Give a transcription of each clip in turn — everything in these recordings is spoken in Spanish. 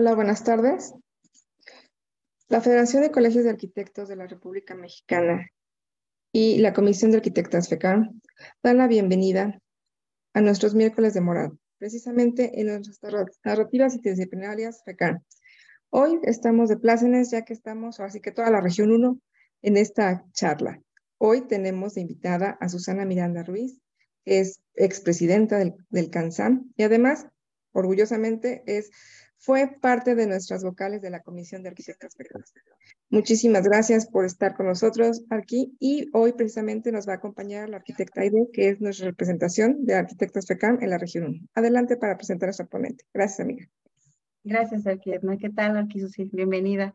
Hola, buenas tardes. La Federación de Colegios de Arquitectos de la República Mexicana y la Comisión de Arquitectas FECAM dan la bienvenida a nuestros miércoles de morado, precisamente en nuestras narrativas interdisciplinarias FECAM. Hoy estamos de plácenes ya que estamos, así que toda la región 1, en esta charla. Hoy tenemos de invitada a Susana Miranda Ruiz, que es expresidenta del, del CANSAM y además, orgullosamente, es fue parte de nuestras vocales de la Comisión de Arquitectas Peruanas. Muchísimas gracias por estar con nosotros aquí y hoy precisamente nos va a acompañar la arquitecta Aide, que es nuestra representación de Arquitectas FECAM en la región 1. Adelante para presentar a su ponente. Gracias, amiga. Gracias, arquitecta. ¿Qué tal, Arquisusil? Bienvenida.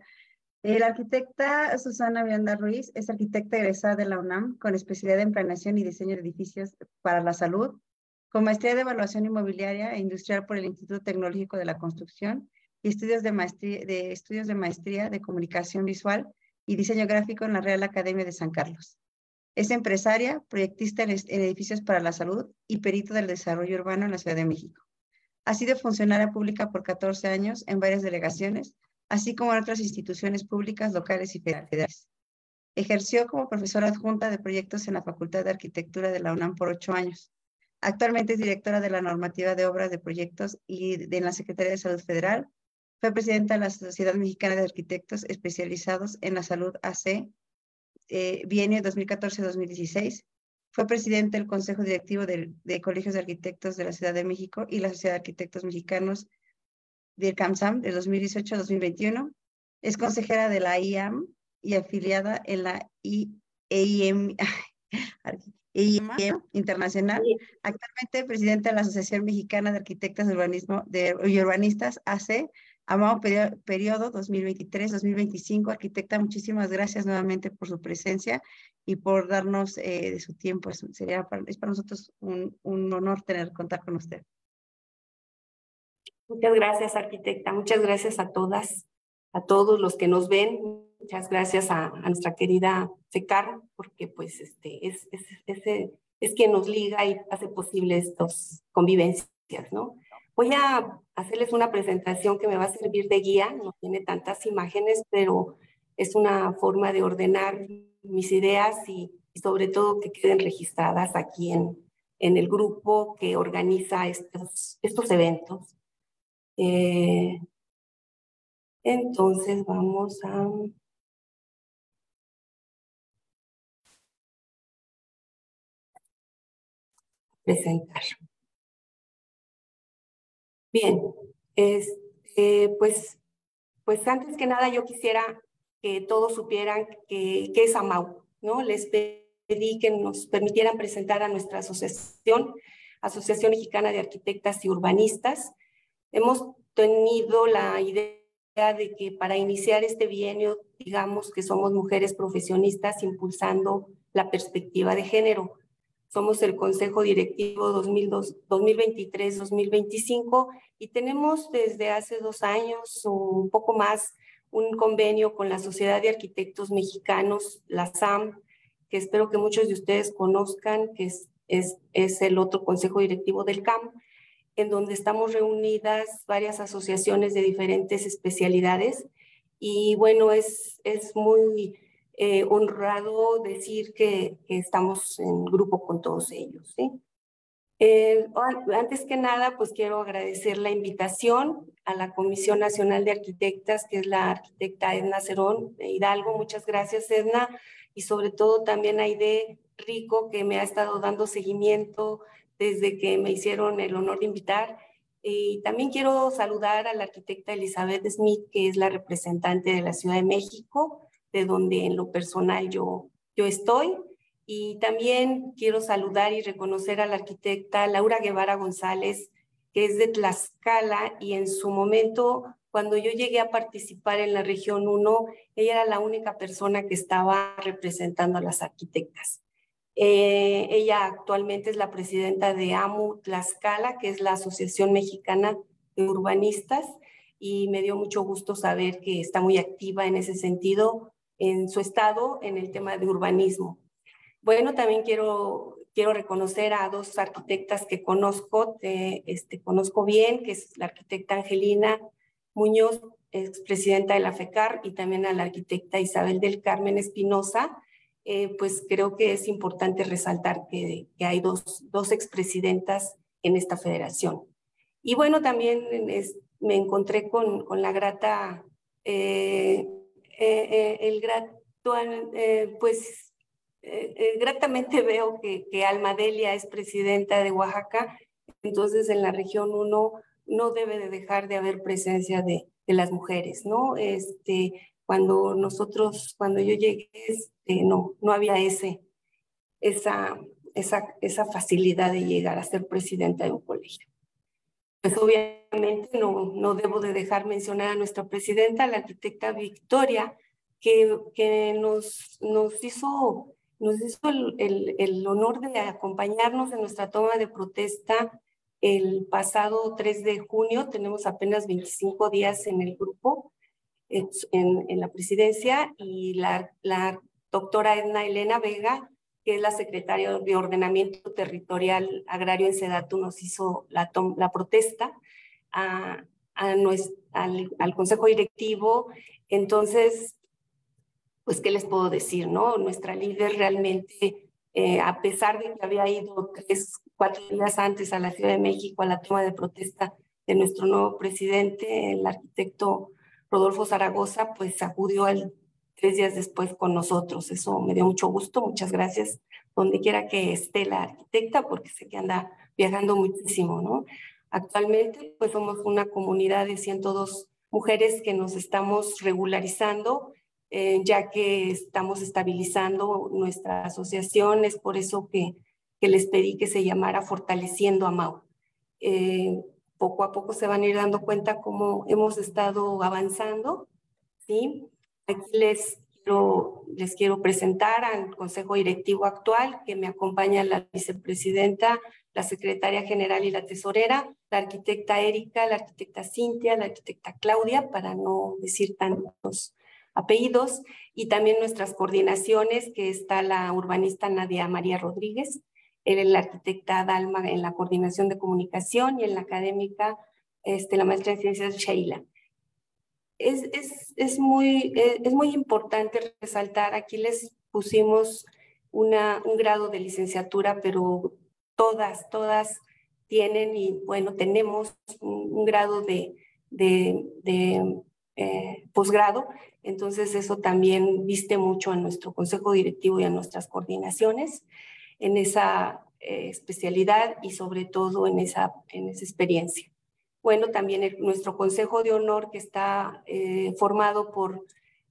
La arquitecta Susana Vianda Ruiz es arquitecta egresada de la UNAM con especialidad en planeación y diseño de edificios para la salud, con maestría de evaluación inmobiliaria e industrial por el Instituto Tecnológico de la Construcción y estudios de maestría de, comunicación visual y diseño gráfico en la Real Academia de San Carlos. Es empresaria, proyectista en, edificios para la salud y perito del desarrollo urbano en la Ciudad de México. Ha sido funcionaria pública por 14 años en varias delegaciones, así como en otras instituciones públicas locales y federales. Ejerció como profesora adjunta de proyectos en la Facultad de Arquitectura de la UNAM por ocho años Actualmente es directora de la normativa de obras de proyectos y de la Secretaría de Salud Federal. Fue presidenta de la Sociedad Mexicana de Arquitectos especializados en la salud AC, eh, bienio 2014-2016. Fue presidente del Consejo Directivo de, Colegios de Arquitectos de la Ciudad de México y la Sociedad de Arquitectos Mexicanos del CAMSAM de 2018-2021. Es consejera de la IAM y afiliada en la IEM, y Internacional, actualmente presidente de la Asociación Mexicana de Arquitectas de Urbanismo de, y Urbanistas, AC, amado periodo 2023-2025. Arquitecta, muchísimas gracias nuevamente por su presencia y por darnos eh, de su tiempo. Es, sería para, es para nosotros un, un honor tener contar con usted. Muchas gracias, arquitecta. Muchas gracias a todas, a todos los que nos ven. Muchas gracias a, nuestra querida Secar, porque pues este, es, es, es, es, quien nos liga y hace posible estas convivencias, ¿no? Voy a hacerles una presentación que me va a servir de guía, no tiene tantas imágenes, pero es una forma de ordenar mis ideas y, sobre todo que queden registradas aquí en, en el grupo que organiza estos, estos eventos. Eh, entonces vamos a... presentar. Bien, este, pues, pues antes que nada yo quisiera que todos supieran que, qué es AMAU, ¿no? Les pedí que nos permitieran presentar a nuestra asociación, Asociación Mexicana de Arquitectas y Urbanistas. Hemos tenido la idea de que para iniciar este bienio, digamos que somos mujeres profesionistas impulsando la perspectiva de género. Somos el Consejo Directivo 2023-2025 y tenemos desde hace dos años o un poco más un convenio con la Sociedad de Arquitectos Mexicanos, la SAM, que espero que muchos de ustedes conozcan, que es, el otro consejo directivo del CAM, en donde estamos reunidas varias asociaciones de diferentes especialidades. Y bueno, es, es muy eh, honrado decir que, estamos en grupo con todos ellos. ¿sí? Eh, antes que nada, pues quiero agradecer la invitación a la Comisión Nacional de Arquitectas, que es la arquitecta Edna Cerón Hidalgo. Muchas gracias, Edna, y sobre todo también a Aide Rico, que me ha estado dando seguimiento desde que me hicieron el honor de invitar. Y también quiero saludar a la arquitecta Elizabeth Smith, que es la representante de la Ciudad de México, de donde en lo personal yo, yo estoy. Y también quiero saludar y reconocer a la arquitecta Laura Guevara González, que es de Tlaxcala y en su momento, cuando yo llegué a participar en la región 1, ella era la única persona que estaba representando a las arquitectas. Eh, ella actualmente es la presidenta de AMU Tlaxcala, que es la Asociación Mexicana de Urbanistas, y me dio mucho gusto saber que está muy activa en ese sentido en su estado en el tema de urbanismo. Bueno, también quiero, quiero reconocer a dos arquitectas que conozco, este, conozco bien, que es la arquitecta Angelina Muñoz, expresidenta de la FECAR, y también a la arquitecta Isabel del Carmen Espinosa, eh, pues creo que es importante resaltar que, hay dos, dos expresidentas en esta federación. Y bueno, también me encontré con, con la grata, eh, eh, el grato, pues gratamente veo que, que Almadelia es presidenta de Oaxaca, entonces en la región 1 no debe de dejar de haber presencia de, de las mujeres, ¿no? Este, cuando nosotros, cuando yo llegué, este, no, no había ese, esa, esa, esa facilidad de llegar a ser presidenta de un colegio. Pues obviamente no, no debo de dejar mencionar a nuestra presidenta, la arquitecta Victoria, que, que nos, nos hizo, nos hizo el, el, el honor de acompañarnos en nuestra toma de protesta el pasado 3 de junio. Tenemos apenas 25 días en el grupo en, la presidencia y la, la, doctora Edna Elena Vega, que es la secretaria de Ordenamiento Territorial Agrario en Sedatu, nos hizo la, protesta a, a al, Consejo Directivo. Entonces, pues, ¿qué les puedo decir? no? Nuestra líder realmente, eh, a pesar de que había ido tres, cuatro días antes a la Ciudad de México a la toma de protesta de nuestro nuevo presidente, el arquitecto Rodolfo Zaragoza, pues acudió al, tres días después con nosotros. Eso me dio mucho gusto. Muchas gracias donde quiera que esté la arquitecta, porque sé que anda viajando muchísimo, ¿no? Actualmente, pues somos una comunidad de 102 mujeres que nos estamos regularizando, eh, ya que estamos estabilizando nuestra asociación. Es por eso que, que les pedí que se llamara Fortaleciendo a Mau. Eh, poco a poco se van a ir dando cuenta cómo hemos estado avanzando. ¿sí? Aquí les quiero, les quiero presentar al Consejo Directivo actual, que me acompaña la vicepresidenta, la secretaria general y la tesorera, la arquitecta Erika, la arquitecta Cintia, la arquitecta Claudia, para no decir tantos apellidos, y también nuestras coordinaciones, que está la urbanista Nadia María Rodríguez, la arquitecta Dalma en la coordinación de comunicación y en la académica, este, la maestra en ciencias Sheila. Es, es, es, muy, eh, es muy importante resaltar, aquí les pusimos una, un grado de licenciatura, pero todas, todas tienen y bueno, tenemos un, grado de, de, de eh, posgrado, entonces eso también viste mucho a nuestro consejo directivo y a nuestras coordinaciones en esa eh, especialidad y sobre todo en esa, en esa experiencia. Bueno, también nuestro Consejo de Honor que está eh, formado por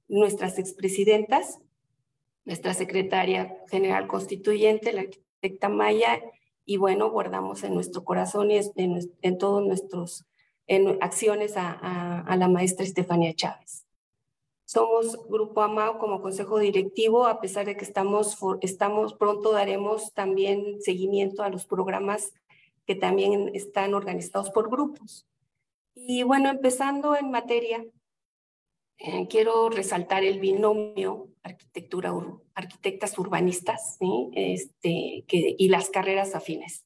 nuestras expresidentas, nuestra secretaria general constituyente, la arquitecta Maya, y bueno, guardamos en nuestro corazón y en, en todos nuestros en acciones a, a la maestra Estefanía Chávez. Somos Grupo AMAO como consejo directivo, a pesar de que estamos, estamos pronto daremos también seguimiento a los programas que también están organizados por grupos. Y bueno, empezando en materia, eh, quiero resaltar el binomio arquitectura, arquitectas urbanistas este, y las carreras afines.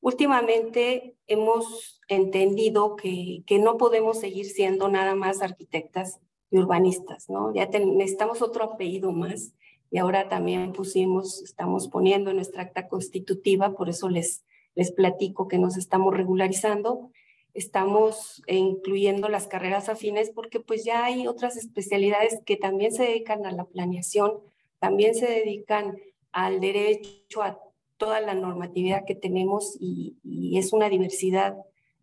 Últimamente hemos entendido que, que no podemos seguir siendo nada más arquitectas urbanistas, ¿no? Ya necesitamos otro apellido más y ahora también pusimos, estamos poniendo en nuestra acta constitutiva, por eso les, les platico que nos estamos regularizando, estamos incluyendo las carreras afines porque pues ya hay otras especialidades que también se dedican a la planeación, también se dedican al derecho, a toda la normatividad que tenemos y, y es una diversidad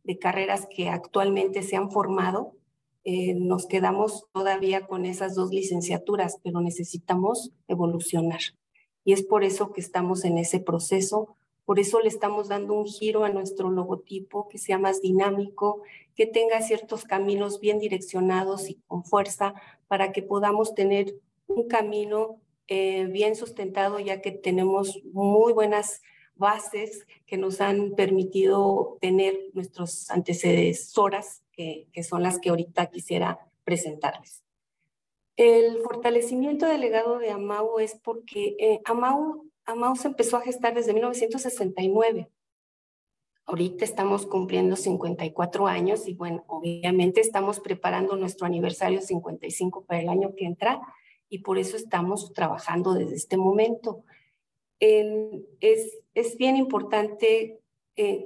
de carreras que actualmente se han formado eh, nos quedamos todavía con esas dos licenciaturas, pero necesitamos evolucionar. Y es por eso que estamos en ese proceso, por eso le estamos dando un giro a nuestro logotipo, que sea más dinámico, que tenga ciertos caminos bien direccionados y con fuerza para que podamos tener un camino eh, bien sustentado, ya que tenemos muy buenas bases que nos han permitido tener nuestros antecesoras que, son las que ahorita quisiera presentarles. El fortalecimiento del legado de Amau es porque eh, Amau, Amau se empezó a gestar desde 1969. Ahorita estamos cumpliendo 54 años y bueno, obviamente estamos preparando nuestro aniversario 55 para el año que entra y por eso estamos trabajando desde este momento. es, es, bien importante eh,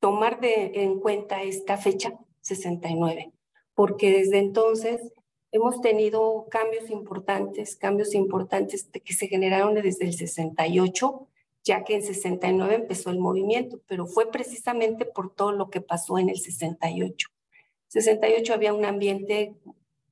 tomar de, en cuenta esta fecha, 69, porque desde entonces hemos tenido cambios importantes, cambios importantes que se generaron desde el 68 ya que en 69 empezó el movimiento, pero fue precisamente por todo lo que pasó en el 68. 68 había un ambiente,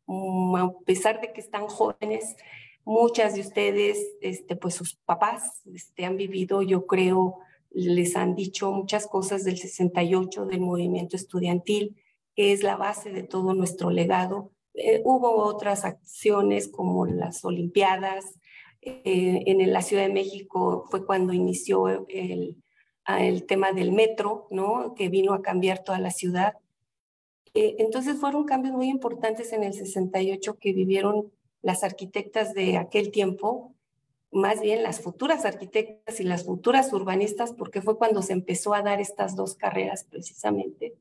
mm, a pesar de que están jóvenes, muchas de ustedes, este, pues sus papás este, han vivido, yo creo, les han dicho muchas cosas del 68, del movimiento estudiantil, que es la base de todo nuestro legado. Eh, hubo otras acciones como las Olimpiadas, eh, en la Ciudad de México fue cuando inició el, el, tema del metro, ¿no? que vino a cambiar toda la ciudad. Eh, entonces fueron cambios muy importantes en el 68 que vivieron las arquitectas de aquel tiempo, más bien las futuras arquitectas y las futuras urbanistas, porque fue cuando se empezó a dar estas dos carreras precisamente.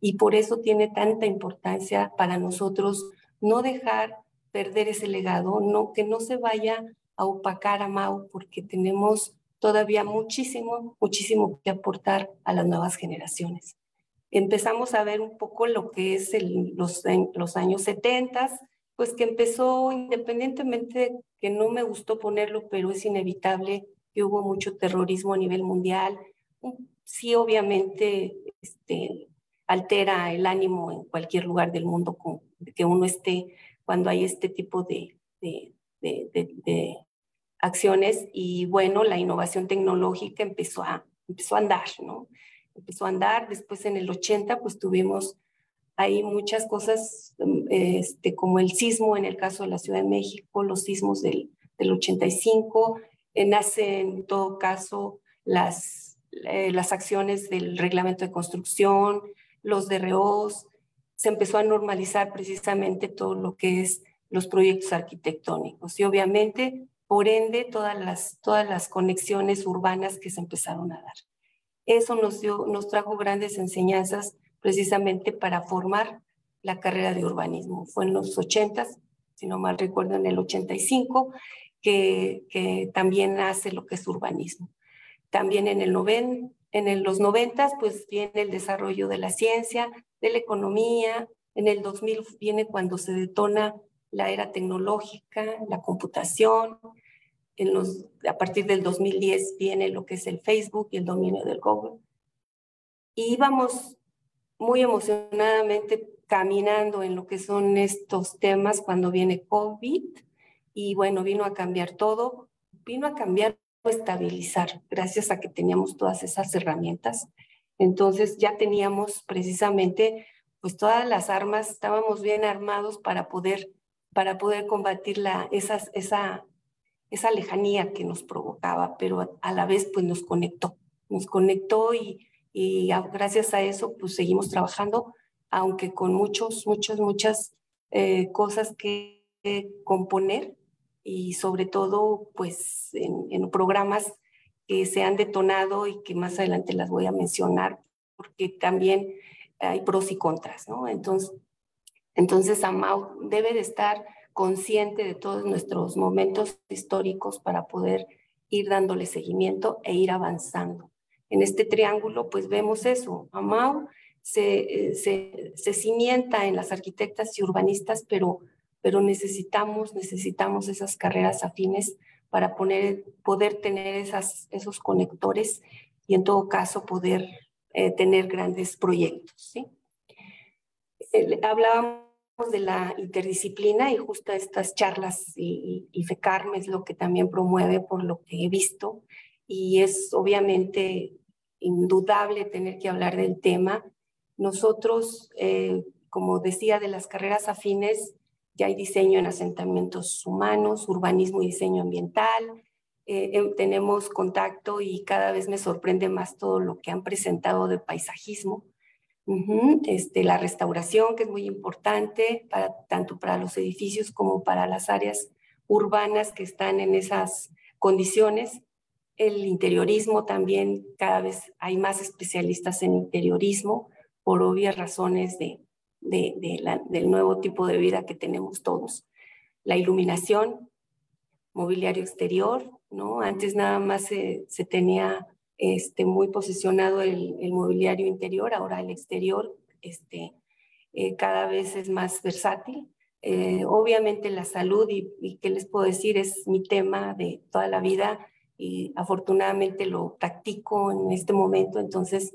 Y por eso tiene tanta importancia para nosotros no dejar perder ese legado, no, que no se vaya a opacar a Mau porque tenemos todavía muchísimo, muchísimo que aportar a las nuevas generaciones. Empezamos a ver un poco lo que es los, los años 70, pues que empezó independientemente que no me gustó ponerlo, pero es inevitable que hubo mucho terrorismo a nivel mundial. Sí, obviamente, este, altera el ánimo en cualquier lugar del mundo con, que uno esté cuando hay este tipo de, de, de, acciones. Y bueno, la innovación tecnológica empezó a, empezó a andar, ¿no? Empezó a andar, después en el 80 pues tuvimos ahí muchas cosas este, como el sismo en el caso de la Ciudad de México, los sismos del, del 85, nace en todo caso las, eh, las acciones del reglamento de construcción, los DROs, se empezó a normalizar precisamente todo lo que es los proyectos arquitectónicos y obviamente por ende todas las, todas las conexiones urbanas que se empezaron a dar. Eso nos, dio, nos trajo grandes enseñanzas precisamente para formar la carrera de urbanismo. Fue en los 80, si no mal recuerdo, en el 85, que, que también hace lo que es urbanismo. También en, el noven, en los 90, pues viene el desarrollo de la ciencia, de la economía. En el 2000 viene cuando se detona la era tecnológica, la computación. En los, a partir del 2010 viene lo que es el Facebook y el dominio del Google. Y íbamos muy emocionadamente caminando en lo que son estos temas cuando viene COVID y bueno, vino a cambiar todo, vino a cambiar estabilizar gracias a que teníamos todas esas herramientas. Entonces ya teníamos precisamente pues todas las armas, estábamos bien armados para poder para poder combatir la, esa, esa lejanía que nos provocaba, pero a la vez pues nos conectó, nos conectó y, y gracias a eso pues seguimos trabajando, aunque con muchos, muchas, muchas eh, cosas que componer y sobre todo pues en, en, programas que se han detonado y que más adelante las voy a mencionar porque también hay pros y contras, ¿no? Entonces, entonces, Amau debe de estar consciente de todos nuestros momentos históricos para poder ir dándole seguimiento e ir avanzando. En este triángulo, pues vemos eso. Amau se, se, se cimienta en las arquitectas y urbanistas, pero, pero necesitamos, necesitamos esas carreras afines para poner, poder tener esas, esos conectores y en todo caso poder eh, tener grandes proyectos. ¿sí? hablábamos de la interdisciplina y justo estas charlas y, y, FECARM es lo que también promueve por lo que he visto y es obviamente indudable tener que hablar del tema. Nosotros, eh, como decía, de las carreras afines, ya hay diseño en asentamientos humanos, urbanismo y diseño ambiental. Eh, em, tenemos contacto y cada vez me sorprende más todo lo que han presentado de paisajismo este, la restauración, que es muy importante, tanto para los edificios como para las áreas urbanas que están en esas condiciones. el interiorismo también, cada vez hay más especialistas en interiorismo por obvias razones de, del nuevo tipo de vida que tenemos todos. La iluminación, mobiliario exterior, ¿no? Antes nada más se, tenía este, muy posicionado el, mobiliario interior, ahora el exterior este, eh, cada vez es más versátil. Eh, obviamente la salud y, y qué les puedo decir es mi tema de toda la vida y afortunadamente lo practico en este momento, entonces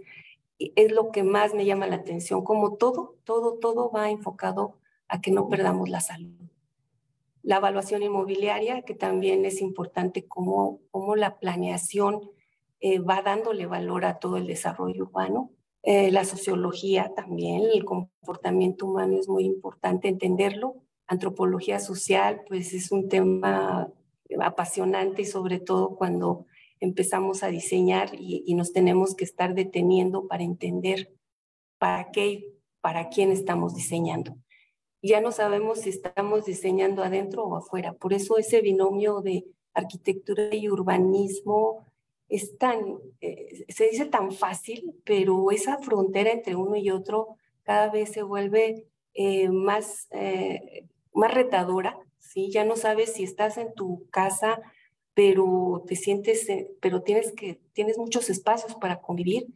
es lo que más me llama la atención, como todo, todo, todo va enfocado a que no perdamos la salud. La evaluación inmobiliaria, que también es importante, como, como la planeación eh, va dándole valor a todo el desarrollo urbano. Eh, la sociología también, el comportamiento humano es muy importante entenderlo. Antropología social, pues es un tema apasionante y sobre todo cuando empezamos a diseñar y, nos tenemos que estar deteniendo para entender para qué, para quién estamos diseñando. Ya no sabemos si estamos diseñando adentro o afuera. Por eso ese binomio de arquitectura y urbanismo es tan, eh, se dice tan fácil, pero esa frontera entre uno y otro cada vez se vuelve eh, más, eh, más retadora ¿sí? Ya no sabes si estás en tu casa, pero te sientes, eh, pero tienes que, tienes muchos espacios para convivir,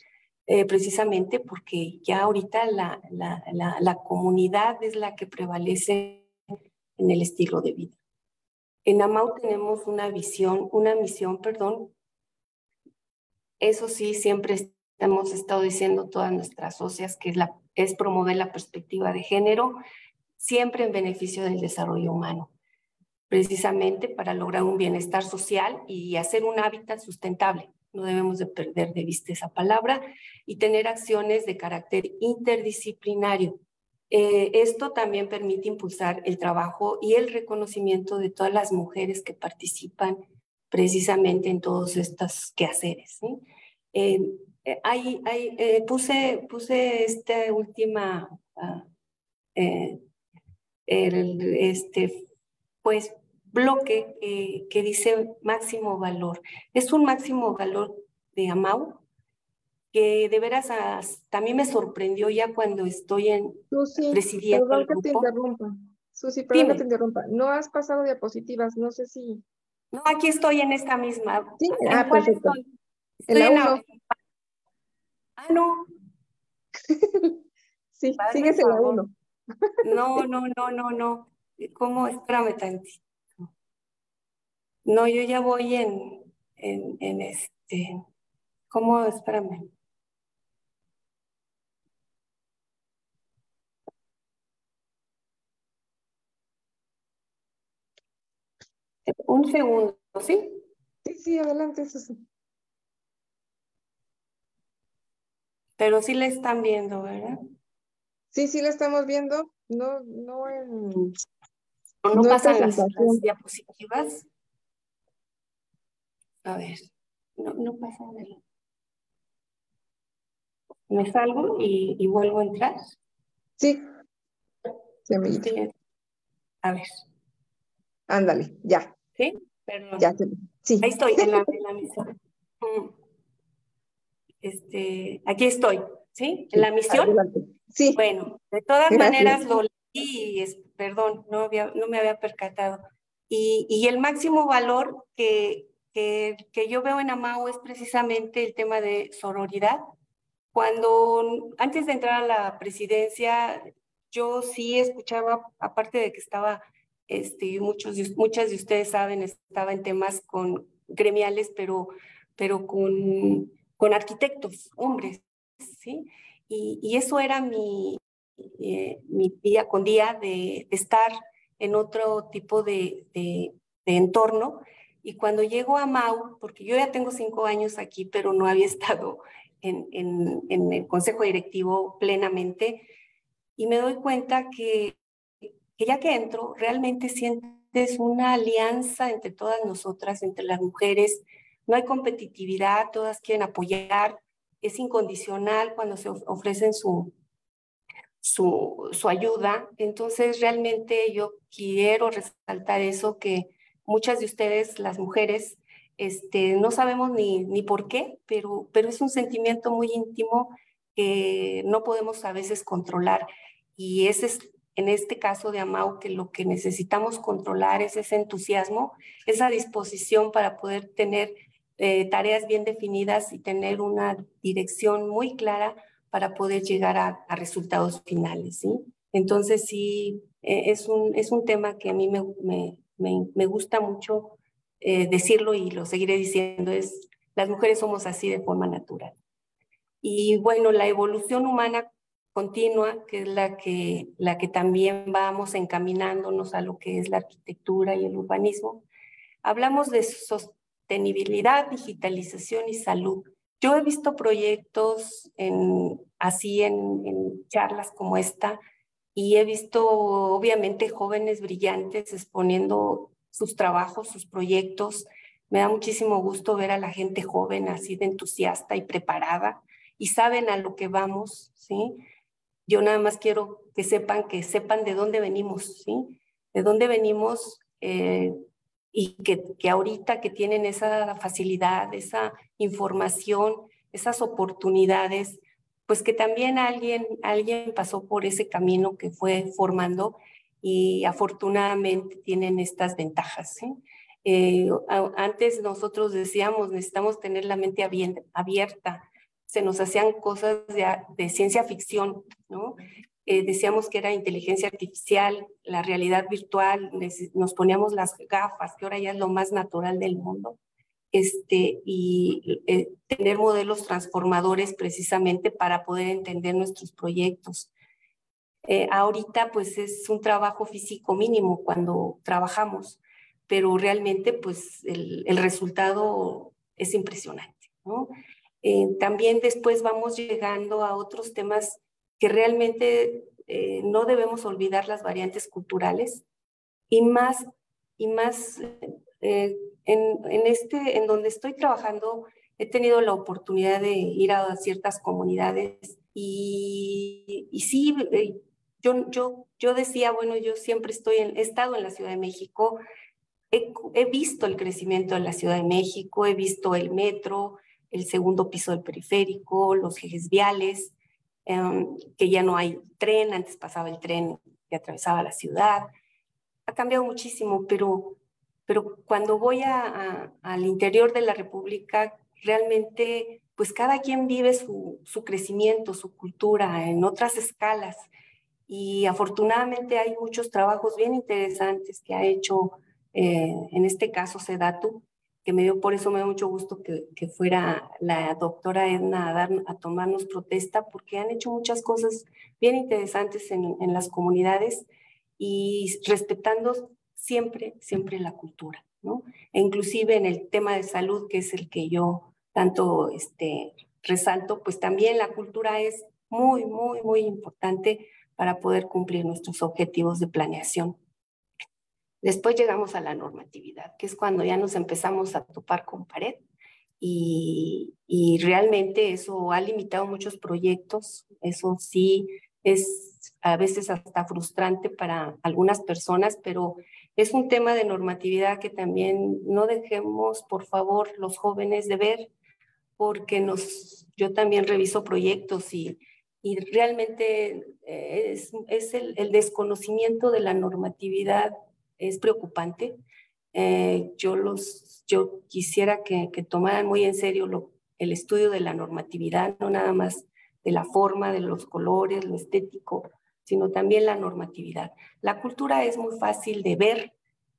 eh, precisamente porque ya ahorita la, la, la, comunidad es la que prevalece en el estilo de vida. En AMAU tenemos una visión, una misión, perdón. Eso sí, siempre hemos estado diciendo todas nuestras socias que es, promover la perspectiva de género, siempre en beneficio del desarrollo humano precisamente para lograr un bienestar social y hacer un hábitat sustentable. No debemos de perder de vista esa palabra y tener acciones de carácter interdisciplinario. Eh, esto también permite impulsar el trabajo y el reconocimiento de todas las mujeres que participan precisamente en todos estos quehaceres. Eh, eh, hay, hay, puse, puse esta última, el, este, pues bloque eh, que dice máximo valor. Es un máximo valor de Amau que de veras también me sorprendió ya cuando estoy en Susi, presidiendo perdón que te interrumpa. Susi, perdón que te interrumpa. No has pasado diapositivas, no sé si... No, aquí estoy en esta misma. Sí, ah, perfecto. Estoy en la Ah, no. sí, sigues en la 1. no, no, no, no, no. ¿Cómo? Espérame tantito. No, yo ya voy en, en, en este, ¿cómo? Espérame. Un segundo, ¿sí? Sí, sí, adelante, sí. Pero sí la están viendo, ¿verdad? Sí, sí la estamos viendo. No, no en, no, pasan las, diapositivas. A ver, no, no pasa nada. Me salgo y, vuelvo a entrar. Sí. Sí, A ver. Ándale, ya. ¿Sí? Perdón. Ya, sí. Ahí estoy, en la, en la misión. Mm. Este, aquí estoy, ¿sí? En la misión. Sí. Bueno, de todas maneras lo y es, perdón, no, había, no me había percatado. Y, y el máximo valor que, que, que, yo veo en Amao es precisamente el tema de sororidad. Cuando antes de entrar a la presidencia, yo sí escuchaba, aparte de que estaba, este, muchos, muchas de ustedes saben, estaba en temas con gremiales, pero, pero con, con arquitectos, hombres, ¿sí? Y, y eso era mi, eh, mi día con día de, estar en otro tipo de, entorno. Y cuando llego a Mau, porque yo ya tengo cinco años aquí, pero no había estado en el consejo directivo plenamente, y me doy cuenta que, que ya que entro, realmente sientes una alianza entre todas nosotras, entre las mujeres, no hay competitividad, todas quieren apoyar, es incondicional cuando se ofrecen su, su, ayuda. Entonces, realmente yo quiero resaltar eso, que muchas de ustedes, las mujeres, Este, no sabemos ni, ni por qué, pero, pero es un sentimiento muy íntimo que no podemos a veces controlar. Y ese es, en este caso de Amau, que lo que necesitamos controlar es ese entusiasmo, esa disposición para poder tener eh, tareas bien definidas y tener una dirección muy clara para poder llegar a, resultados finales. ¿sí? Entonces, sí, e, es, un, es un tema que a mí me, me, me, gusta mucho eh, decirlo y lo seguiré diciendo, es las mujeres somos así de forma natural. Y bueno, la evolución humana continua, que es la que, la que también vamos encaminándonos a lo que es la arquitectura y el urbanismo. Hablamos de sostenibilidad, digitalización y salud. Yo he visto proyectos así en, en charlas como esta y he visto obviamente jóvenes brillantes exponiendo sus trabajos, sus proyectos. Me da muchísimo gusto ver a la gente joven así de entusiasta y preparada y saben a lo que vamos, ¿sí? Yo nada más quiero que sepan, que sepan de dónde venimos, ¿sí? De dónde venimos eh, y que, que ahorita que tienen esa facilidad, esa información, esas oportunidades, pues que también alguien, alguien pasó por ese camino que fue formando y afortunadamente tienen estas ventajas. ¿sí? Eh, antes nosotros decíamos, necesitamos tener la mente abierta, se nos hacían cosas de, ciencia ficción, ¿no? Eh, decíamos que era inteligencia artificial, la realidad virtual, nos poníamos las gafas, que ahora ya es lo más natural del mundo, este, y eh, tener modelos transformadores precisamente para poder entender nuestros proyectos. Eh, ahorita pues es un trabajo físico mínimo cuando trabajamos, pero realmente pues el, el resultado es impresionante, ¿no? Eh, también después vamos llegando a otros temas que realmente eh, no debemos olvidar las variantes culturales y más, y más eh, en, en, este, en donde estoy trabajando, he tenido la oportunidad de ir a ciertas comunidades y, sí, yo, yo, yo decía, bueno, yo siempre estoy, en, he estado en la Ciudad de México, he, he visto el crecimiento de la Ciudad de México, he visto el metro, el segundo piso del periférico, los ejes viales, em, que ya no hay tren, antes pasaba el tren que atravesaba la ciudad. Ha cambiado muchísimo, pero, pero cuando voy al interior de la República, realmente, pues cada quien vive su, su crecimiento, su cultura en otras escalas. Y afortunadamente hay muchos trabajos bien interesantes que ha hecho, eh, en este caso, Sedatu, que me dio, por eso me da mucho gusto que, que fuera la doctora Edna a, dar, a tomarnos protesta, porque han hecho muchas cosas bien interesantes en, en las comunidades y respetando siempre, siempre la cultura, ¿no? E inclusive en el tema de salud, que es el que yo tanto este, resalto, pues también la cultura es muy, muy, muy importante para poder cumplir nuestros objetivos de planeación. Después llegamos a la normatividad, que es cuando ya nos empezamos a topar con pared y, y realmente eso ha limitado muchos proyectos, eso sí es a veces hasta frustrante para algunas personas, pero es un tema de normatividad que también no dejemos, por favor, los jóvenes de ver, porque nos, yo también reviso proyectos y, y realmente es, es el, el, desconocimiento de la normatividad es preocupante. Eh, yo, los, yo quisiera que, que, tomaran muy en serio el estudio de la normatividad, no nada más de la forma, de los colores, lo estético, sino también la normatividad. La cultura es muy fácil de ver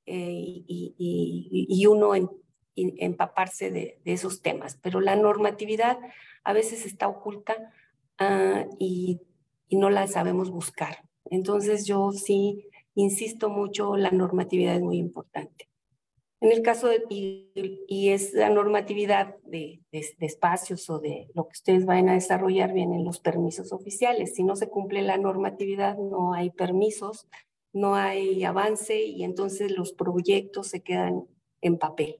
eh, y, y, y, uno empaparse de, de, esos temas, pero la normatividad a veces está oculta uh, y no la sabemos buscar. Entonces yo sí insisto mucho, la normatividad es muy importante. En el caso de, y, es la normatividad de, de, espacios o de lo que ustedes vayan a desarrollar, vienen los permisos oficiales. Si no se cumple la normatividad, no hay permisos, no hay avance y entonces los proyectos se quedan en papel.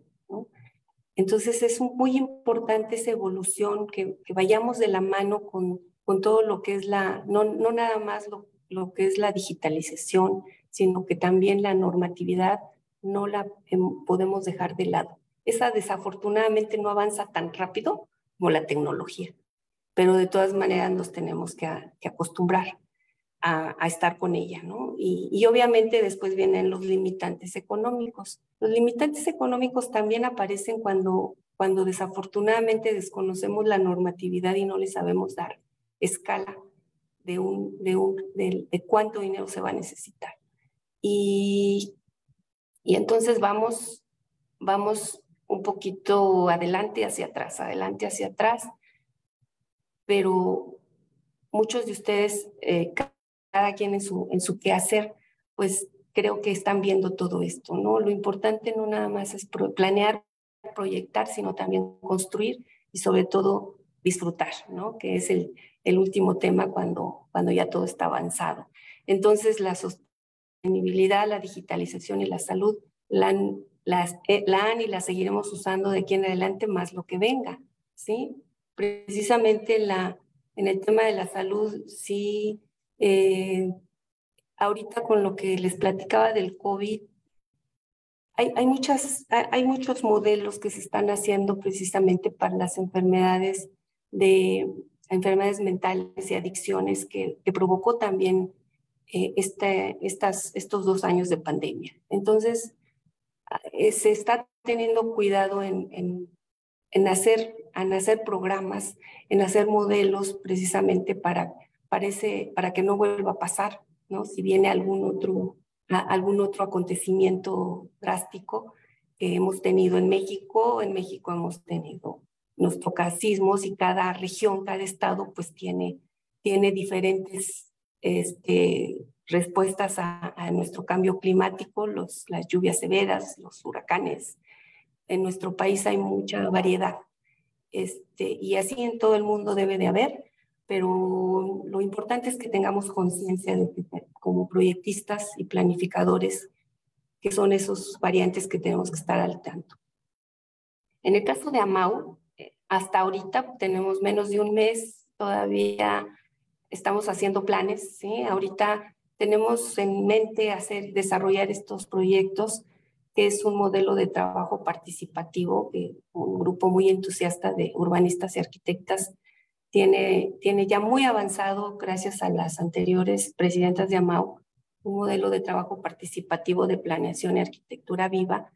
Entonces es muy importante esa evolución, que, que vayamos de la mano con, con, todo lo que es la, no, no nada más lo, lo que es la digitalización, sino que también la normatividad no la podemos dejar de lado. esa desafortunadamente no avanza tan rápido como la tecnología, pero de todas maneras nos tenemos que, acostumbrar a, estar con ella, ¿no? Y, obviamente después vienen los limitantes económicos. Los limitantes económicos también aparecen cuando, cuando desafortunadamente desconocemos la normatividad y no le sabemos dar escala de, un, de, un, de cuánto dinero se va a necesitar. Y, y entonces vamos, vamos un poquito adelante hacia atrás, adelante hacia atrás, pero muchos de ustedes, eh, cada quien en su, en su quehacer, pues creo que están viendo todo esto, ¿no? Lo importante no nada más es planear, proyectar, sino también construir y sobre todo disfrutar, ¿no? Que es el, el último tema cuando, cuando ya todo está avanzado. Entonces, la sostenibilidad, la digitalización y la salud eh, la han y la seguiremos usando de aquí en adelante más lo que venga, ¿sí? Precisamente la, en el tema de la salud, sí, eh, ahorita con lo que les platicaba del COVID, hay, hay, muchas, hay muchos modelos que se están haciendo precisamente para las enfermedades de enfermedades mentales y adicciones que, que provocó también eh, este, estas, estos dos años de pandemia. Entonces, eh, se está teniendo cuidado en, en, hacer, en hacer programas, en hacer modelos precisamente para, para, que no vuelva a pasar, ¿no? Si viene algún otro, algún otro acontecimiento drástico hemos tenido en México, en México hemos tenido nuestros casismos y cada región, cada estado pues tiene, tiene diferentes este, respuestas a, nuestro cambio climático, las lluvias severas, los huracanes. En nuestro país hay mucha variedad. Este, y así en todo el mundo debe de haber, pero lo importante es que tengamos conciencia de que como proyectistas y planificadores, que son esos variantes que tenemos que estar al tanto. En el caso de Amau, eh, hasta ahorita tenemos menos de un mes, todavía estamos haciendo planes, ¿sí? Ahorita tenemos en mente hacer, desarrollar estos proyectos, que es un modelo de trabajo participativo un grupo muy entusiasta de urbanistas y arquitectas tiene, tiene ya muy avanzado, gracias a las anteriores presidentas de AMAU, un modelo de trabajo participativo de planeación y arquitectura viva.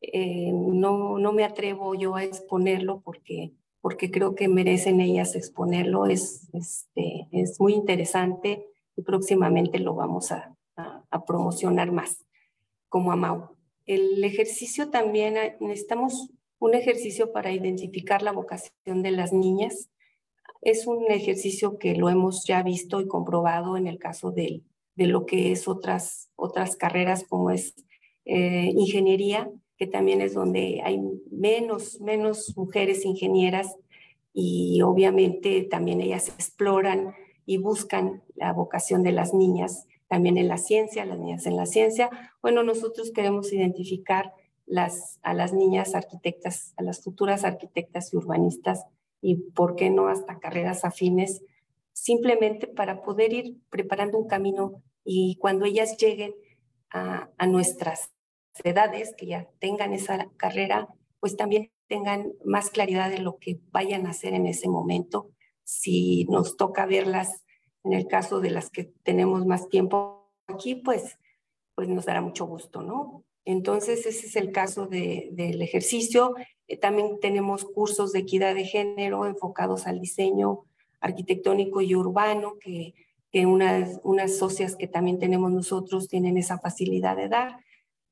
Eh, no, no me atrevo yo a exponerlo porque, porque creo que merecen ellas exponerlo. Es, este, es muy interesante y próximamente lo vamos a, promocionar más como AMAU. El ejercicio también, ah, necesitamos un ejercicio para identificar la vocación de las niñas. Es un ejercicio que lo hemos ya visto y comprobado en el caso de, de lo que es otras, otras carreras como es eh, ingeniería, que también es donde hay menos, menos mujeres ingenieras y obviamente también ellas exploran y buscan la vocación de las niñas también en la ciencia, las niñas en la ciencia. Bueno, nosotros queremos identificar las, a las niñas arquitectas, a las futuras arquitectas y urbanistas y, ¿por qué no, hasta carreras afines, simplemente para poder ir preparando un camino y cuando ellas lleguen a, a nuestras edades, que ya tengan esa carrera, pues también tengan más claridad de lo que vayan a hacer en ese momento si nos toca verlas en el caso de las que tenemos más tiempo aquí, pues, pues nos dará mucho gusto, ¿no? Entonces, ese es el caso del ejercicio. Eh, también tenemos cursos de equidad de género enfocados al diseño arquitectónico y urbano, que, que unas, unas socias que también tenemos nosotros tienen esa facilidad de dar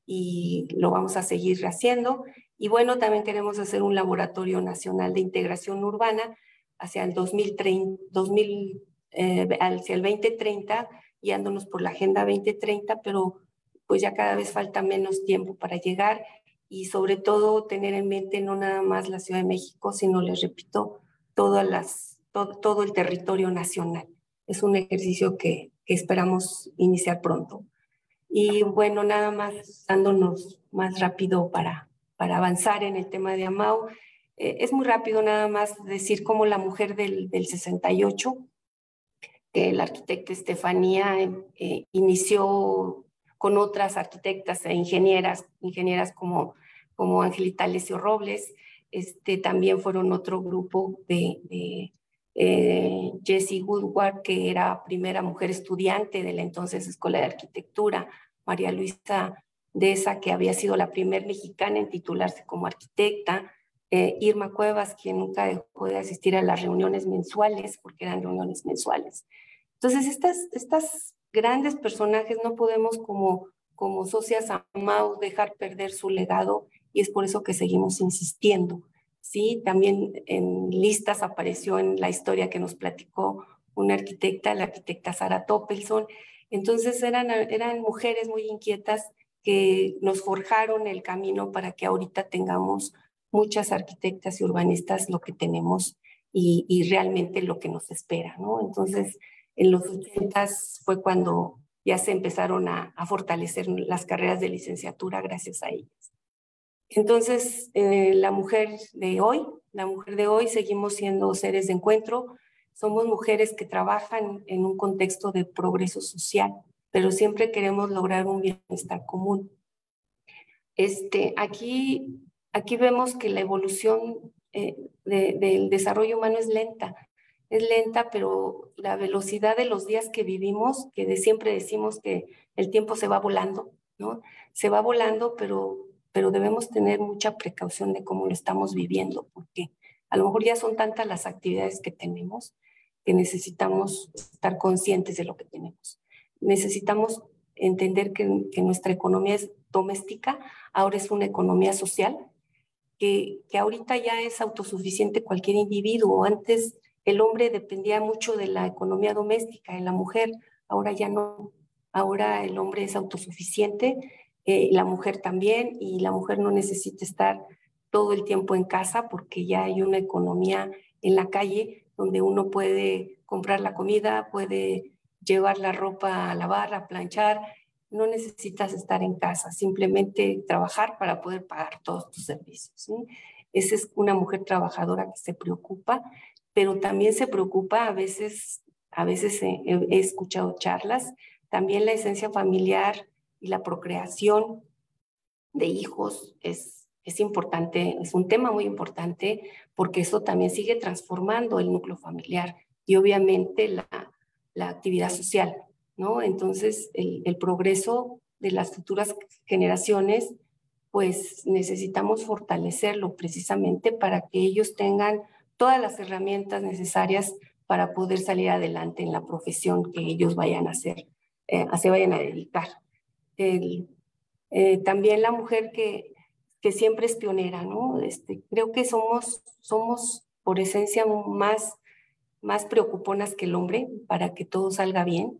y lo vamos a seguir haciendo. Y bueno, también queremos hacer un laboratorio nacional de integración urbana hacia el 2030, 2000, eh, hacia el 2030, guiándonos por la Agenda 2030, pero pues ya cada vez falta menos tiempo para llegar y sobre todo tener en mente no nada más la Ciudad de México, sino, les repito, todo, el territorio nacional. Es un ejercicio que esperamos iniciar pronto. Y bueno, nada más dándonos más rápido para, para avanzar en el tema de AMAU, eh, es muy rápido nada más decir cómo la mujer del, del 68, que la arquitecta Estefanía eh, inició con otras arquitectas e ingenieras, ingenieras como como Angelita Alessio Robles, este, también fueron otro grupo de, de eh, Jessie Woodward, que era primera mujer estudiante de la entonces Escuela de Arquitectura, María Luisa Deza, que había sido la primera mexicana en titularse como arquitecta, eh, Irma Cuevas, quien nunca dejó de asistir a las reuniones mensuales, porque eran reuniones mensuales. Entonces, estas, estas grandes personajes no podemos como, como socias amados dejar perder su legado y es por eso que seguimos insistiendo. Sí, también en listas apareció en la historia que nos platicó una arquitecta, la arquitecta Sara Toppelson. Entonces eran, eran mujeres muy inquietas que nos forjaron el camino para que ahorita tengamos muchas arquitectas y urbanistas lo que tenemos y, realmente lo que nos espera, ¿no? Entonces, en los 80 fue cuando ya se empezaron a, fortalecer las carreras de licenciatura gracias a ellas. Entonces, eh, la mujer de hoy, la mujer de hoy, seguimos siendo seres de encuentro, somos mujeres que trabajan en un contexto de progreso social, pero siempre queremos lograr un bienestar común. Este, aquí aquí vemos que la evolución eh, del desarrollo humano es lenta. Es lenta, pero la velocidad de los días que vivimos, que de siempre decimos que el tiempo se va volando, ¿no? Se va volando, pero, pero debemos tener mucha precaución de cómo lo estamos viviendo, porque a lo mejor ya son tantas las actividades que tenemos que necesitamos estar conscientes de lo que tenemos. Necesitamos entender que, que nuestra economía es doméstica, ahora es una economía social que, ahorita ya es autosuficiente cualquier individuo. Antes el hombre dependía mucho de la economía doméstica, de la mujer, ahora ya no. Ahora el hombre es autosuficiente, eh, la mujer también, y la mujer no necesita estar todo el tiempo en casa porque ya hay una economía en la calle donde uno puede comprar la comida, puede llevar la ropa a lavar, a planchar, no necesitas estar en casa, simplemente trabajar para poder pagar todos tus servicios. Esa es una mujer trabajadora que se preocupa, pero también se preocupa, a veces, a veces he, he escuchado charlas, también la esencia familiar y la procreación de hijos es, es importante, es un tema muy importante porque eso también sigue transformando el núcleo familiar y obviamente la, la actividad social. ¿no? Entonces, el, progreso de las futuras generaciones, pues necesitamos fortalecerlo precisamente para que ellos tengan todas las herramientas necesarias para poder salir adelante en la profesión que ellos vayan a hacer, eh, se vayan a dedicar. Eh, también la mujer que, que siempre es pionera, ¿no? Este, creo que somos, somos por esencia más, más preocuponas que el hombre para que todo salga bien.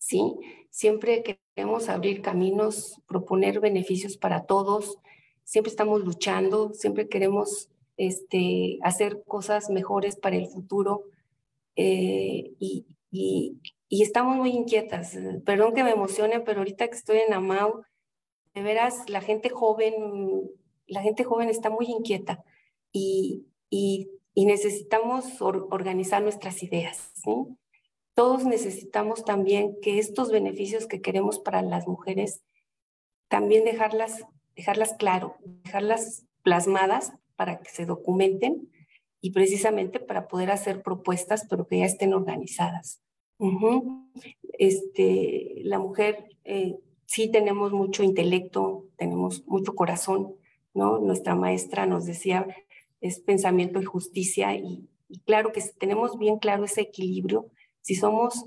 ¿sí? Siempre queremos abrir caminos, proponer beneficios para todos, siempre estamos luchando, siempre queremos este, hacer cosas mejores para el futuro eh, y, estamos muy inquietas. Perdón que me emocione, pero ahorita que estoy en Amau, de veras la gente joven, la gente joven está muy inquieta y, necesitamos organizar nuestras ideas. ¿sí? todos necesitamos también que estos beneficios que queremos para las mujeres, también dejarlas, dejarlas claro, dejarlas plasmadas para que se documenten y precisamente para poder hacer propuestas, pero que ya estén organizadas. Este, la mujer eh, sí tenemos mucho intelecto, tenemos mucho corazón, ¿no? Nuestra maestra nos decía, es pensamiento y justicia, y, claro que tenemos bien claro ese equilibrio, si somos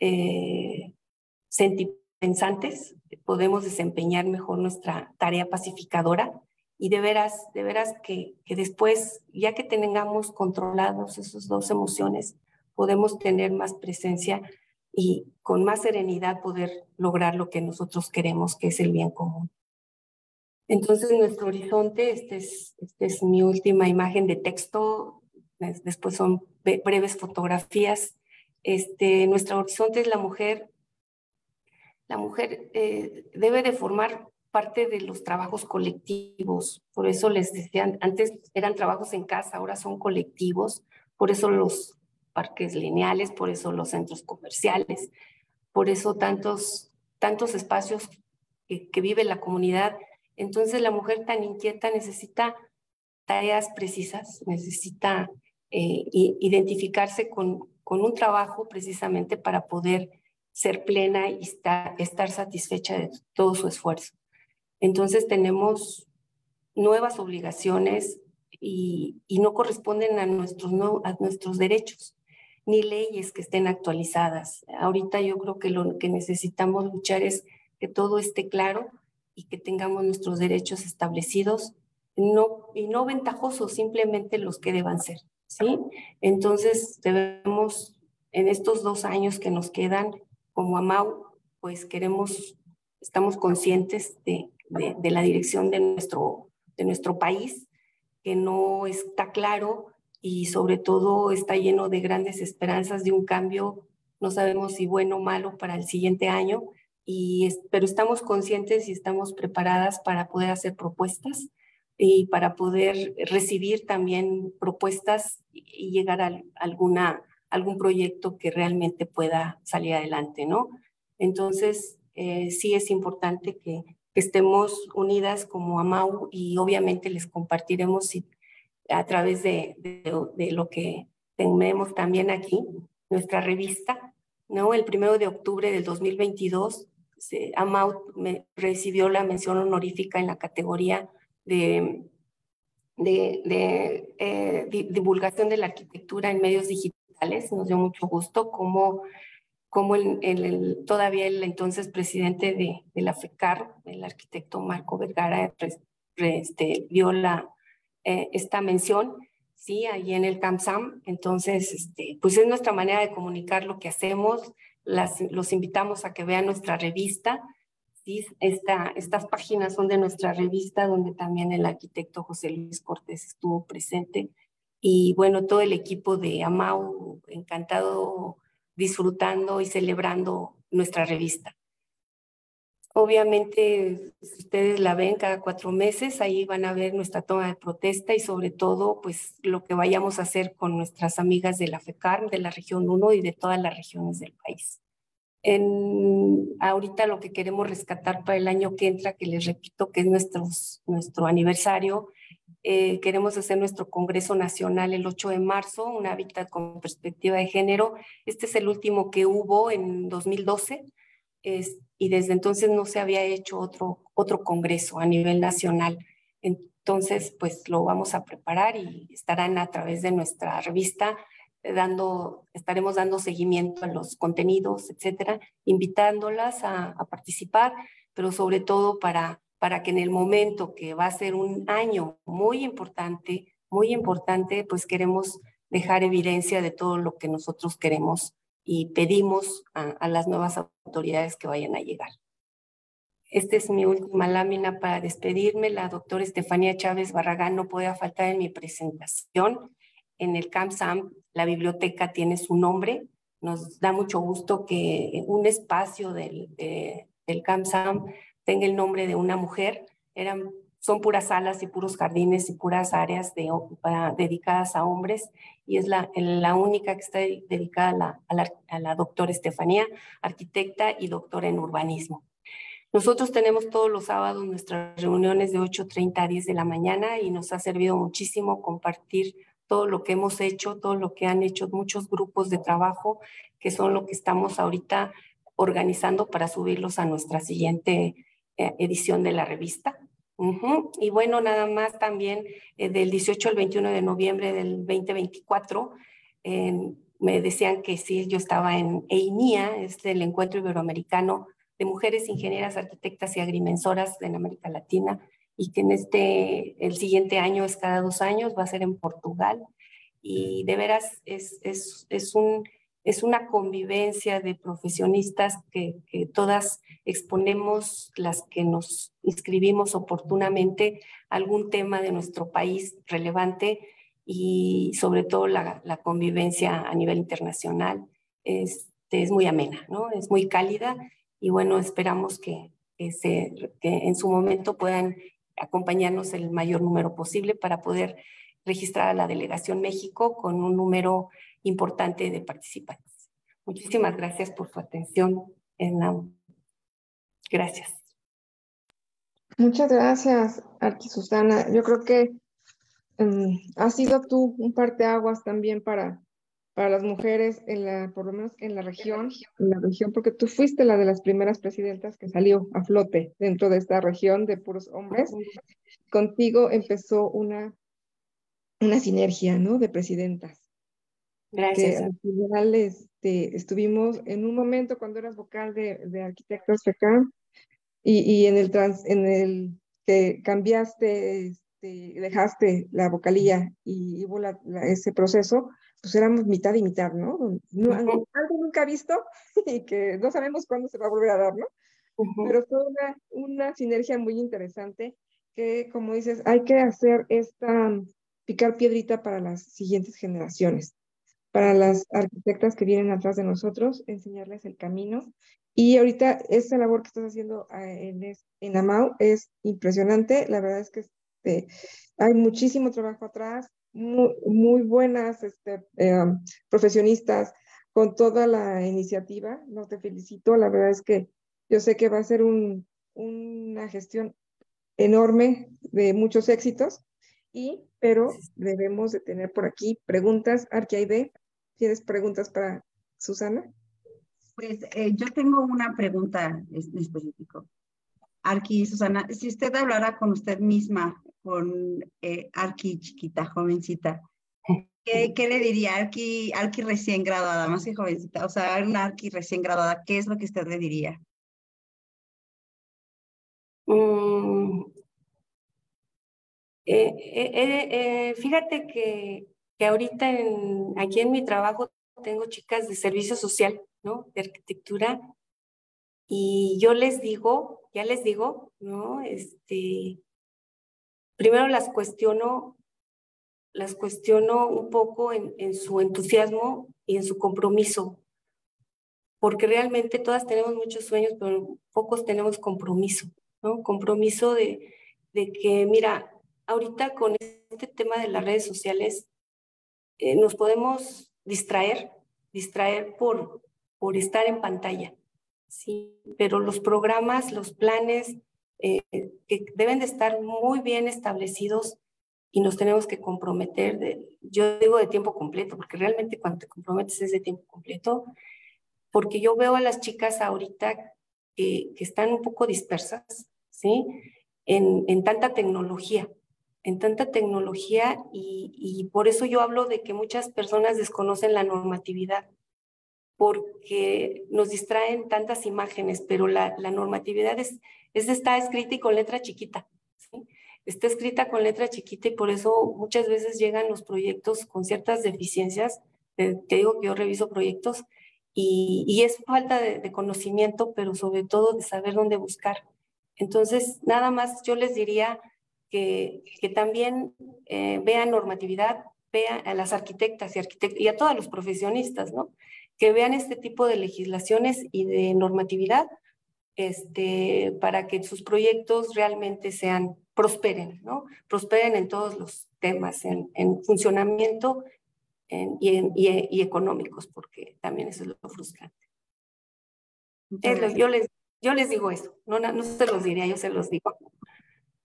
eh, sentipensantes, podemos desempeñar mejor nuestra tarea pacificadora y de veras, de veras que, que después, ya que tengamos controlados esas dos emociones, podemos tener más presencia y con más serenidad poder lograr lo que nosotros queremos, que es el bien común. Entonces, nuestro horizonte, esta es, este es mi última imagen de texto, después son breves fotografías este, nuestro horizonte es la mujer. La mujer eh, debe de formar parte de los trabajos colectivos. Por eso les decían, antes eran trabajos en casa, ahora son colectivos. Por eso los parques lineales, por eso los centros comerciales, por eso tantos, tantos espacios que, que vive la comunidad Entonces la mujer tan inquieta necesita tareas precisas, necesita eh, identificarse con, con, un trabajo precisamente para poder ser plena y estar, estar satisfecha de todo su esfuerzo. Entonces tenemos nuevas obligaciones y, y no corresponden a nuestros, no, a nuestros derechos ni leyes que estén actualizadas. Ahorita yo creo que lo que necesitamos luchar es que todo esté claro y que tengamos nuestros derechos establecidos no, y no ventajosos, simplemente los que deban ser. ¿sí? Entonces debemos, en estos dos años que nos quedan como AMAU, pues queremos, estamos conscientes de, de, de la dirección de nuestro, de nuestro país, que no está claro y sobre todo está lleno de grandes esperanzas de un cambio, no sabemos si bueno o malo para el siguiente año, y pero estamos conscientes y estamos preparadas para poder hacer propuestas y para poder recibir también propuestas y llegar a alguna, algún proyecto que realmente pueda salir adelante, ¿no? Entonces, eh, sí es importante que, que, estemos unidas como AMAU y obviamente les compartiremos si a través de, lo que tenemos también aquí, nuestra revista, ¿no? El primero de octubre del 2022, se, AMAUT recibió la mención honorífica en la categoría de, eh, divulgación de la arquitectura en medios digitales. Nos dio mucho gusto como, como todavía el entonces presidente de, de, la FECAR, el arquitecto Marco Vergara, este, dio la, eh, esta mención, ¿sí? Ahí en el CAMSAM. Entonces, este, pues es nuestra manera de comunicar lo que hacemos. Las, los invitamos a que vean nuestra revista. ¿sí? Esta, estas páginas son de nuestra revista, donde también el arquitecto José Luis Cortés estuvo presente. Y bueno, todo el equipo de AMAU, encantado disfrutando y celebrando nuestra revista. Obviamente, ustedes la ven cada cuatro meses, ahí van a ver nuestra toma de protesta y sobre todo, pues lo que vayamos a hacer con nuestras amigas de la FECAR, de la región 1 y de todas las regiones del país. En, ahorita lo que queremos rescatar para el año que entra, que les repito que es nuestro, nuestro aniversario, eh, queremos hacer nuestro Congreso Nacional el 8 de marzo, un hábitat con perspectiva de género. Este es el último que hubo en 2012 y desde entonces no se había hecho otro, otro congreso a nivel nacional. Entonces, pues lo vamos a preparar y estarán a través de nuestra revista dando, estaremos dando seguimiento a los contenidos, etcétera, invitándolas a, a participar, pero sobre todo para, para que en el momento que va a ser un año muy importante, muy importante, pues queremos dejar evidencia de todo lo que nosotros queremos y pedimos a, las nuevas autoridades que vayan a llegar. Esta es mi última lámina para despedirme. La doctora Estefanía Chávez Barragán no puede faltar en mi presentación. En el CAMSAM, la biblioteca tiene su nombre. Nos da mucho gusto que un espacio del, del CAMSAM tenga el nombre de una mujer. Eran son puras salas y puros jardines y puras áreas de, dedicadas a hombres y es la, única que está dedicada a la, a, la, a la doctora Estefanía, arquitecta y doctora en urbanismo. Nosotros tenemos todos los sábados nuestras reuniones de 8.30 a 10 de la mañana y nos ha servido muchísimo compartir todo lo que hemos hecho, todo lo que han hecho muchos grupos de trabajo, que son lo que estamos ahorita organizando para subirlos a nuestra siguiente eh, edición de la revista. Y bueno, nada más también eh, del 18 al 21 de noviembre del 2024, me decían que sí, yo estaba en EINIA, es el Encuentro Iberoamericano de Mujeres Ingenieras, Arquitectas y Agrimensoras en América Latina, y que en este, el siguiente año es cada dos años, va a ser en Portugal. Y de veras es, es, es un es una convivencia de profesionistas que, todas exponemos, las que nos inscribimos oportunamente, algún tema de nuestro país relevante y sobre todo la, convivencia a nivel internacional es, es muy amena, ¿no? es muy cálida y bueno, esperamos que, que en su momento puedan acompañarnos el mayor número posible para poder registrar a la Delegación México con un número importante de participantes. Muchísimas gracias por su atención. Gracias. Muchas gracias, Arqui Susana. Yo creo que um, has sido tú un parteaguas también para, para las mujeres, en la, por lo menos en la región, en la región, porque tú fuiste la de las primeras presidentas que salió a flote dentro de esta región de puros hombres. Contigo empezó una, una sinergia, ¿no? De presidentas. Gracias. Que al final este, estuvimos en un momento cuando eras vocal de, de Arquitectos FECAM y, y en el trans, en el que cambiaste, este, dejaste la vocalía y hubo la, ese proceso, pues éramos mitad y mitad, ¿no? no algo nunca visto y que no sabemos cuándo se va a volver a dar, ¿no? Pero fue una, una sinergia muy interesante que, como dices, hay que hacer esta, picar piedrita para las siguientes generaciones, para las arquitectas que vienen atrás de nosotros, enseñarles el camino. Y ahorita esa labor que estás haciendo ah, en, en Amau es impresionante. La verdad es que este, hay muchísimo trabajo atrás, muy, muy buenas este, eh, profesionistas con toda la iniciativa. No te felicito. La verdad es que yo sé que va a ser un, una gestión enorme de muchos éxitos, y, pero debemos de tener por aquí preguntas. Arquiaide, ¿tienes preguntas para Susana? Pues eh, yo tengo una pregunta en específico. Arqui, Susana, si usted hablara con usted misma, con eh, Arqui chiquita, jovencita, ¿qué, ¿qué, le diría Arqui, Arqui recién graduada, más que jovencita? O sea, una Arqui recién graduada, ¿qué es lo que usted le diría? Mm, eh, eh, fíjate que, que ahorita en, aquí en mi trabajo tengo chicas de servicio social, ¿no? De arquitectura. Y yo les digo, ya les digo, ¿no? Este, primero las cuestiono, las cuestiono un poco en, en su entusiasmo y en su compromiso, porque realmente todas tenemos muchos sueños, pero pocos tenemos compromiso, ¿no? Compromiso de, de que, mira, ahorita con este tema de las redes sociales, eh, nos podemos distraer, distraer por, por estar en pantalla, ¿sí? Pero los programas, los planes eh, que deben de estar muy bien establecidos y nos tenemos que comprometer, yo digo de tiempo completo, porque realmente cuando te comprometes es de tiempo completo, porque yo veo a las chicas ahorita que, que están un poco dispersas, ¿sí? En, en tanta tecnología, en tanta tecnología y, por eso yo hablo de que muchas personas desconocen la normatividad, porque nos distraen tantas imágenes, pero la, normatividad es, está escrita y con letra chiquita. Está escrita con letra chiquita y por eso muchas veces llegan los proyectos con ciertas deficiencias. Te, digo que yo reviso proyectos y, es falta de, de conocimiento, pero sobre todo de saber dónde buscar. Entonces, nada más yo les diría que, que también eh, vean normatividad, vean a las arquitectas y, arquitectos y a todos los profesionistas, ¿no? Que vean este tipo de legislaciones y de normatividad este, para que sus proyectos realmente sean, prosperen, ¿no? Prosperen en todos los temas, en, en funcionamiento en, y, en, y, económicos, porque también eso es lo frustrante. yo, les, yo les digo eso, no, no se los diría, yo se los digo.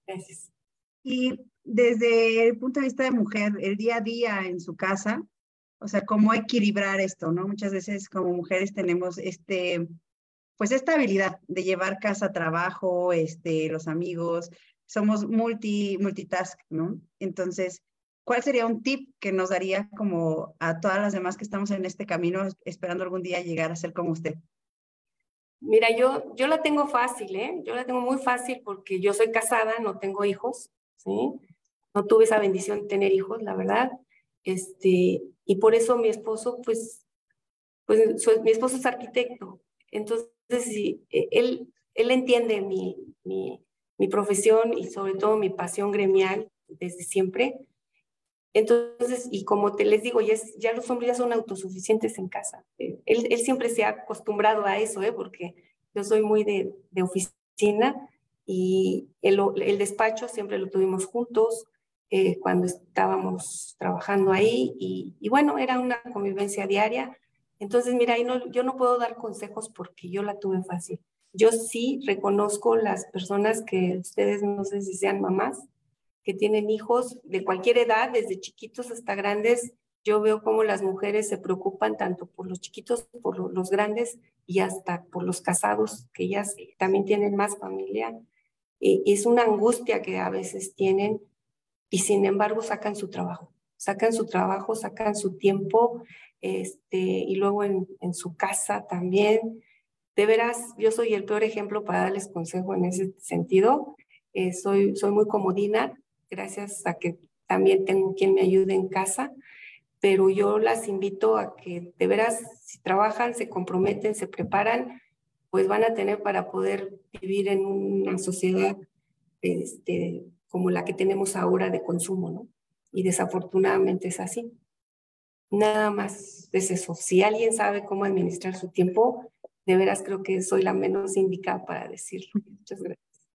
Gracias. Y desde el punto de vista de mujer, el día a día en su casa, o sea, cómo equilibrar esto, ¿no? Muchas veces como mujeres tenemos este, pues esta habilidad de llevar casa, trabajo, este, los amigos, somos multi, multitask, ¿no? Entonces, ¿cuál sería un tip que nos daría como a todas las demás que estamos en este camino esperando algún día llegar a ser como usted? Mira, yo, yo la tengo fácil, ¿eh? Yo la tengo muy fácil porque yo soy casada, no tengo hijos. ¿Sí? No tuve esa bendición de tener hijos, la verdad. Este, y por eso mi esposo, pues, pues mi esposo es arquitecto. Entonces, sí, e, él, él entiende mi, mi, mi profesión y sobre todo mi pasión gremial desde siempre. Entonces, y como te les digo, ya, ya los hombres ya son autosuficientes en casa. Eh, él, él, siempre se ha acostumbrado a eso, ¿eh? porque yo soy muy de, de oficina y el, el despacho siempre lo tuvimos juntos eh, cuando estábamos trabajando ahí y, y, bueno, era una convivencia diaria. Entonces, mira, ahí no, yo no puedo dar consejos porque yo la tuve fácil. yo sí reconozco las personas que ustedes no sé si sean mamás, que tienen hijos de cualquier edad, desde chiquitos hasta grandes. Yo veo cómo las mujeres se preocupan tanto por los chiquitos, por los grandes y hasta por los casados, que ellas también tienen más familia. Y es una angustia que a veces tienen y sin embargo sacan su trabajo, sacan su trabajo, sacan su tiempo este, y luego en, en su casa también de veras, yo soy el peor ejemplo para darles consejo en ese sentido. Eh, soy, soy muy comodina, gracias a que también tengo quien me ayude en casa, pero yo las invito a que de veras, si trabajan, se comprometen, se preparan, pues van a tener para poder vivir en una sociedad este, como la que tenemos ahora de consumo, ¿no? Y desafortunadamente es así. Nada más es eso. Si alguien sabe cómo administrar su tiempo, de veras creo que soy la menos indicada para decirlo. Muchas gracias.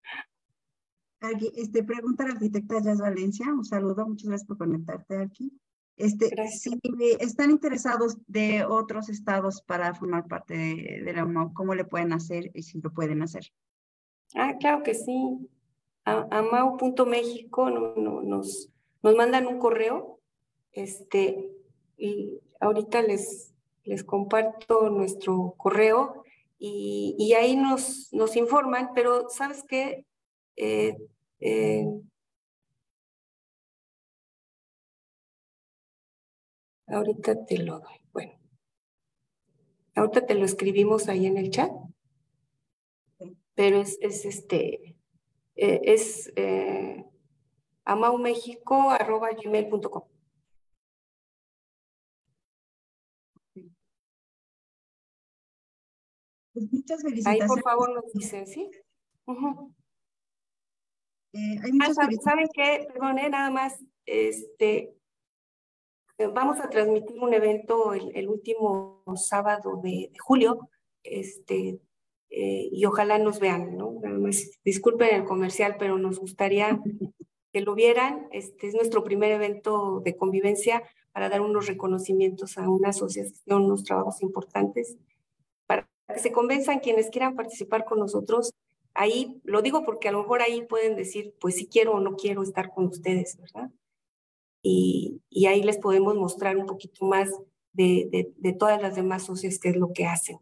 Este, pregunta la arquitecta Jazz Valencia, un saludo, muchas gracias por conectarte aquí. Este, si están interesados de otros estados para formar parte de, la UMAU, ¿cómo le pueden hacer y si lo pueden hacer? Ah, claro que sí. Amau.méxico no, no, nos, nos mandan un correo este, y ahorita les, les comparto nuestro correo y, ahí nos, nos informan, pero ¿sabes qué? Eh, eh, ahorita te lo doy. Bueno, ahorita te lo escribimos ahí en el chat, pero es, es este, eh, es eh, amaumexico.gmail.com. Pues, muchas felicitaciones. Ahí por favor nos dicen, ¿sí? Eh, hay muchas ah, ¿Saben qué? Perdón, eh, nada más, este, eh, vamos a transmitir un evento el, último sábado de, julio, este, y ojalá nos vean, ¿no? Disculpen el comercial, pero nos gustaría que lo vieran. Este es nuestro primer evento de convivencia para dar unos reconocimientos a una asociación, unos trabajos importantes que se convenzan quienes quieran participar con nosotros. Ahí lo digo porque a lo mejor ahí pueden decir, pues si quiero o no quiero estar con ustedes, ¿verdad? Y, y ahí les podemos mostrar un poquito más de, de, de, todas las demás socias qué es lo que hacen.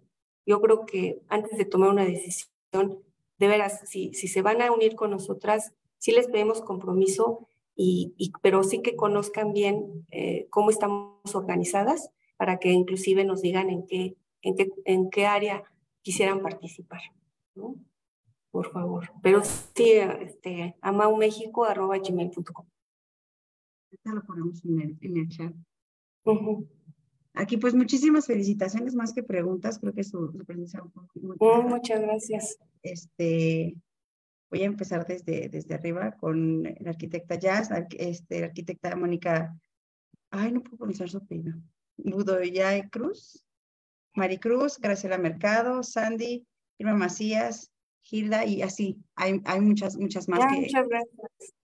Yo creo que antes de tomar una decisión, de veras, si, si se van a unir con nosotras, sí les pedimos compromiso, y, y pero sí que conozcan bien eh, cómo estamos organizadas para que inclusive nos digan en qué en qué, en qué área quisieran participar, ¿no? Por favor. Pero sí, este, amaumexico.gmail.com. Ya lo ponemos en el, en el chat. Aquí, pues, muchísimas felicitaciones, más que preguntas. Creo que su, su presencia muy, oh, Muchas gracias. Este, voy a empezar desde, desde arriba con la arquitecta Jazz, este, la arquitecta Mónica, ay, no puedo pronunciar su apellido, Budoyay Cruz. Maricruz, Graciela Mercado, Sandy, Irma Macías, Hilda y así. Hay, hay muchas, muchas más que, muchas gracias.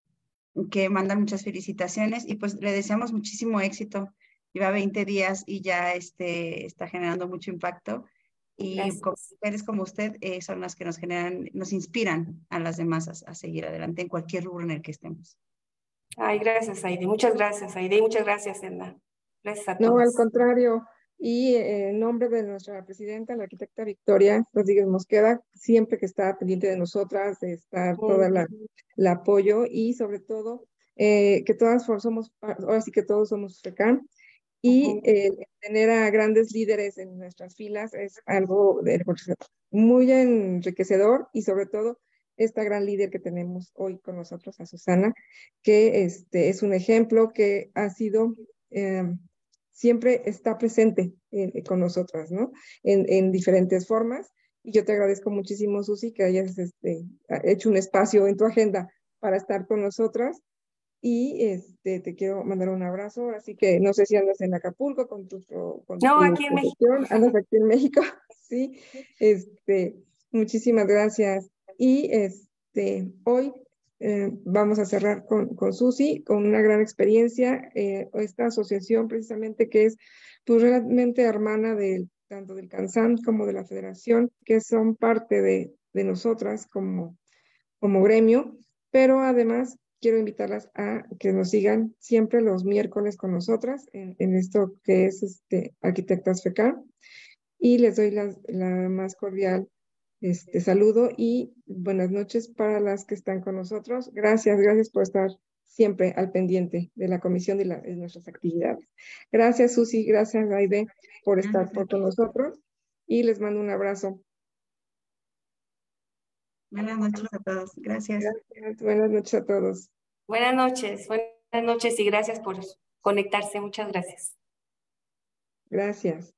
Que mandan muchas felicitaciones y pues le deseamos muchísimo éxito. Lleva 20 días y ya este, está generando mucho impacto. Y mujeres como usted eh, son las que nos generan, nos inspiran a las demás a, seguir adelante en cualquier rubro en el que estemos. Ay, gracias, Aide. Muchas gracias, Aide. Muchas gracias, Enda. Gracias a todos. No, al contrario. Y eh, en nombre de nuestra presidenta, la arquitecta Victoria Rodríguez Mosqueda, siempre que está pendiente de nosotras, de estar todo el apoyo y sobre todo eh, que todas somos, ahora sí que todos somos FECAM y eh, tener a grandes líderes en nuestras filas es algo de, muy enriquecedor y sobre todo esta gran líder que tenemos hoy con nosotros, a Susana, que este, es un ejemplo que ha sido siempre está presente eh, con nosotras, ¿no? En, en, diferentes formas. Y yo te agradezco muchísimo, Susi, que hayas este, hecho un espacio en tu agenda para estar con nosotras. Y este, te quiero mandar un abrazo. Así que no sé si andas en Acapulco con tu. Con no, aquí en México. Andas aquí en México, sí. Este, muchísimas gracias. Y este, hoy eh, vamos a cerrar con, con Susi, con una gran experiencia, eh, esta asociación precisamente que es pues realmente hermana tanto del CANSAM como de la Federación, que son parte de, de nosotras como, como gremio, pero además quiero invitarlas a que nos sigan siempre los miércoles con nosotras en, en esto que es este, Arquitectas FECAR. Y les doy la, la más cordial este, saludo y buenas noches para las que están con nosotros. Gracias, gracias por estar siempre al pendiente de la comisión y de nuestras actividades. Gracias, Susi, gracias, Aide, por estar por con nosotros y les mando un abrazo. Buenas noches a todos. Gracias. gracias. Buenas noches a todos. Buenas noches, buenas noches y gracias por conectarse. Muchas gracias. Gracias.